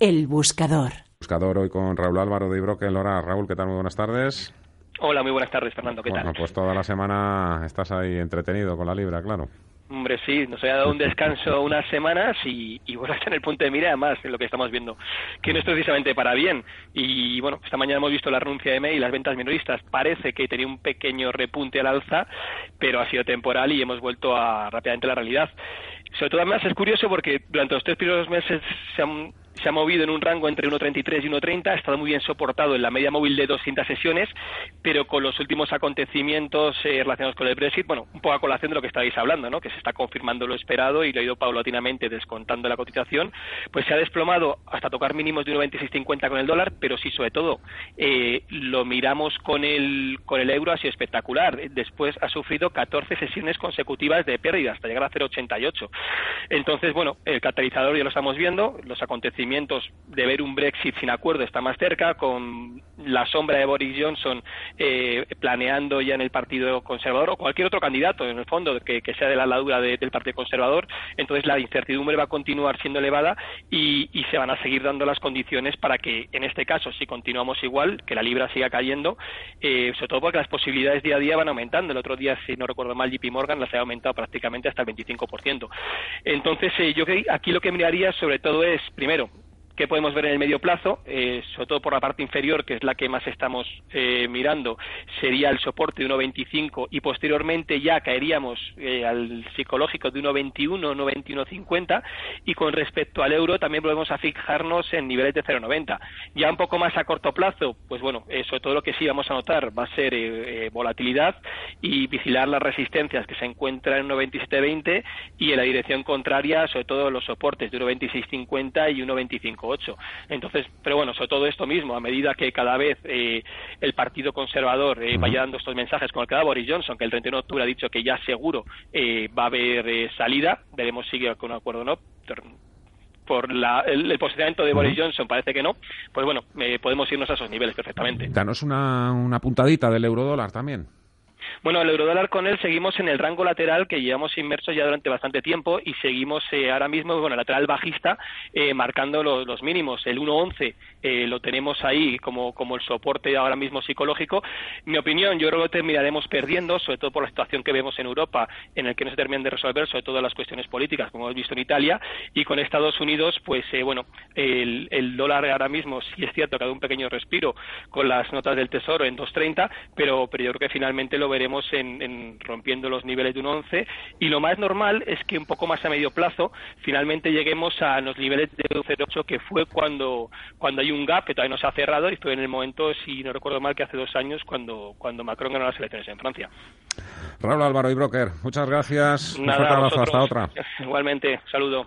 El buscador. Buscador hoy con Raúl Álvaro de Ibroque. Lora, Raúl, ¿qué tal? Muy buenas tardes. Hola, muy buenas tardes, Fernando. ¿Qué bueno, tal? pues toda la semana estás ahí entretenido con la libra, claro. Hombre, sí, nos ha dado un descanso unas semanas y, y bueno, está en el punto de mira, además, en lo que estamos viendo, que no es precisamente para bien. Y bueno, esta mañana hemos visto la renuncia de May y las ventas minoristas. Parece que tenía un pequeño repunte al alza, pero ha sido temporal y hemos vuelto a rápidamente a la realidad. Sobre todo, además, es curioso porque durante los tres primeros meses se han se ha movido en un rango entre 1,33 y 1,30, ha estado muy bien soportado en la media móvil de 200 sesiones, pero con los últimos acontecimientos eh, relacionados con el Brexit, bueno, un poco a colación de lo que estáis hablando, ¿no? que se está confirmando lo esperado y lo ha ido paulatinamente descontando la cotización, pues se ha desplomado hasta tocar mínimos de 1,2650 con el dólar, pero sí, sobre todo, eh, lo miramos con el, con el euro, ha sido espectacular. Después ha sufrido 14 sesiones consecutivas de pérdida hasta llegar a 0,88. Entonces, bueno, el catalizador ya lo estamos viendo, los acontecimientos de ver un Brexit sin acuerdo está más cerca, con la sombra de Boris Johnson eh, planeando ya en el Partido Conservador o cualquier otro candidato, en el fondo, que, sea de la ladura de, del Partido Conservador. Entonces la incertidumbre va a continuar siendo elevada y, y, se van a seguir dando las condiciones para que, en este caso, si continuamos igual, que la libra siga cayendo, eh, sobre todo porque las posibilidades día a día van aumentando. El otro día, si no recuerdo mal, JP Morgan las ha aumentado prácticamente hasta el 25%. Entonces, eh, yo aquí lo que miraría sobre todo es, primero, ¿Qué podemos ver en el medio plazo? Eh, sobre todo por la parte inferior, que es la que más estamos eh, mirando, sería el soporte de 1,25 y posteriormente ya caeríamos eh, al psicológico de 1,21, 1,21,50 y con respecto al euro también volvemos a fijarnos en niveles de 0,90. Ya un poco más a corto plazo, pues bueno, sobre todo lo que sí vamos a notar va a ser volatilidad y vigilar las resistencias que se encuentran en 1,27,20 y en la dirección contraria, sobre todo los soportes de 1,26,50 y 1,25 entonces, pero bueno, sobre todo esto mismo, a medida que cada vez eh, el Partido Conservador eh, vaya dando estos mensajes, como el que da Boris Johnson, que el 31 de octubre ha dicho que ya seguro eh, va a haber eh, salida, veremos si sigue con un acuerdo o no por la, el, el, posicionamiento de Boris Johnson parece que no, pues bueno, eh, podemos irnos a esos niveles perfectamente. Danos una, una puntadita del euro dólar también. Bueno, el eurodólar con él seguimos en el rango lateral que llevamos inmersos ya durante bastante tiempo y seguimos eh, ahora mismo, bueno, lateral bajista, eh, marcando los, mínimos. El 1.11 eh, lo tenemos ahí como, como el soporte ahora mismo psicológico. Mi opinión, yo creo que terminaremos perdiendo, sobre todo por la situación que vemos en Europa, en el que no se terminan de resolver, sobre todo las cuestiones políticas, como hemos visto en Italia, y con Estados Unidos, pues eh, bueno, el, el dólar ahora mismo sí es cierto que ha dado un pequeño respiro con las notas del Tesoro en 2.30, pero, pero yo creo que finalmente lo veremos en, en, rompiendo los niveles de un 11 y lo más normal es que un poco más a medio plazo finalmente lleguemos a los niveles de 0,8 que fue cuando cuando hay un gap que todavía no se ha cerrado y fue en el momento, si no recuerdo mal, que hace dos años cuando, cuando Macron ganó las elecciones en Francia. Raúl Álvaro y Broker, muchas gracias. Nada, un fuerte abrazo, hasta otra. Igualmente, saludo.